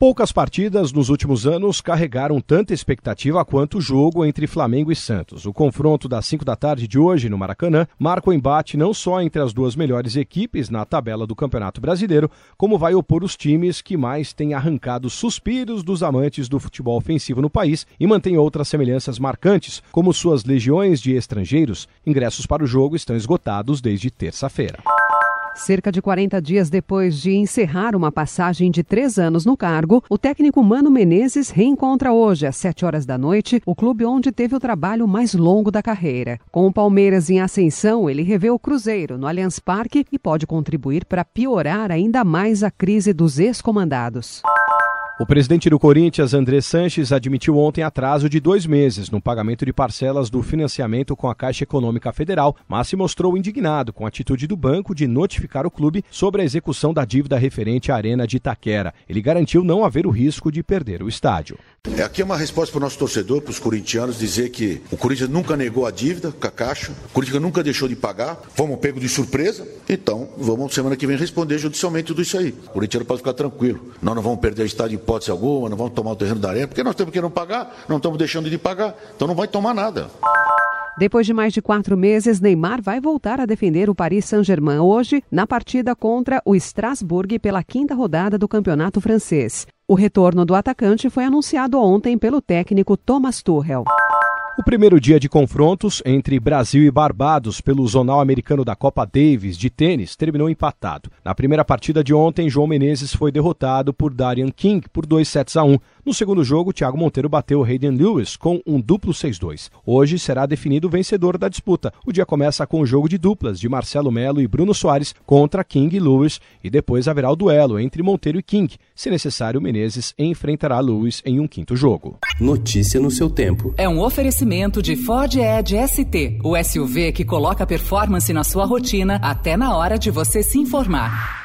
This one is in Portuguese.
Poucas partidas nos últimos anos carregaram tanta expectativa quanto o jogo entre Flamengo e Santos. O confronto das 5 da tarde de hoje no Maracanã marca o embate não só entre as duas melhores equipes na tabela do Campeonato Brasileiro, como vai opor os times que mais têm arrancado suspiros dos amantes do futebol ofensivo no país e mantém outras semelhanças marcantes, como suas legiões de estrangeiros. Ingressos para o jogo estão esgotados desde terça-feira. Cerca de 40 dias depois de encerrar uma passagem de três anos no cargo, o técnico Mano Menezes reencontra hoje, às 7 horas da noite, o clube onde teve o trabalho mais longo da carreira. Com o Palmeiras em ascensão, ele revê o Cruzeiro no Allianz Parque e pode contribuir para piorar ainda mais a crise dos ex-comandados. O presidente do Corinthians, André Sanches, admitiu ontem atraso de dois meses no pagamento de parcelas do financiamento com a Caixa Econômica Federal, mas se mostrou indignado com a atitude do banco de notificar o clube sobre a execução da dívida referente à Arena de Itaquera. Ele garantiu não haver o risco de perder o estádio. É, aqui é uma resposta para o nosso torcedor, para os corintianos, dizer que o Corinthians nunca negou a dívida com a Caixa, o Corinthians nunca deixou de pagar, fomos pego de surpresa, então vamos semana que vem responder judicialmente tudo isso aí. O corintiano pode ficar tranquilo, nós não vamos perder o estádio hipótese alguma, não vamos tomar o terreno da arena, porque nós temos que não pagar, não estamos deixando de pagar, então não vai tomar nada. Depois de mais de quatro meses, Neymar vai voltar a defender o Paris Saint-Germain hoje na partida contra o Strasbourg pela quinta rodada do campeonato francês. O retorno do atacante foi anunciado ontem pelo técnico Thomas Tuchel. O primeiro dia de confrontos entre Brasil e Barbados pelo Zonal Americano da Copa Davis de tênis terminou empatado. Na primeira partida de ontem, João Menezes foi derrotado por Darian King por 2 sets a 1. No segundo jogo, Thiago Monteiro bateu Hayden Lewis com um duplo 6-2. Hoje será definido o vencedor da disputa. O dia começa com o jogo de duplas de Marcelo Melo e Bruno Soares contra King e Lewis e depois haverá o duelo entre Monteiro e King. Se necessário, Menezes enfrentará Lewis em um quinto jogo. Notícia no seu tempo. É um oferecimento de Ford Edge ST, o SUV que coloca performance na sua rotina até na hora de você se informar.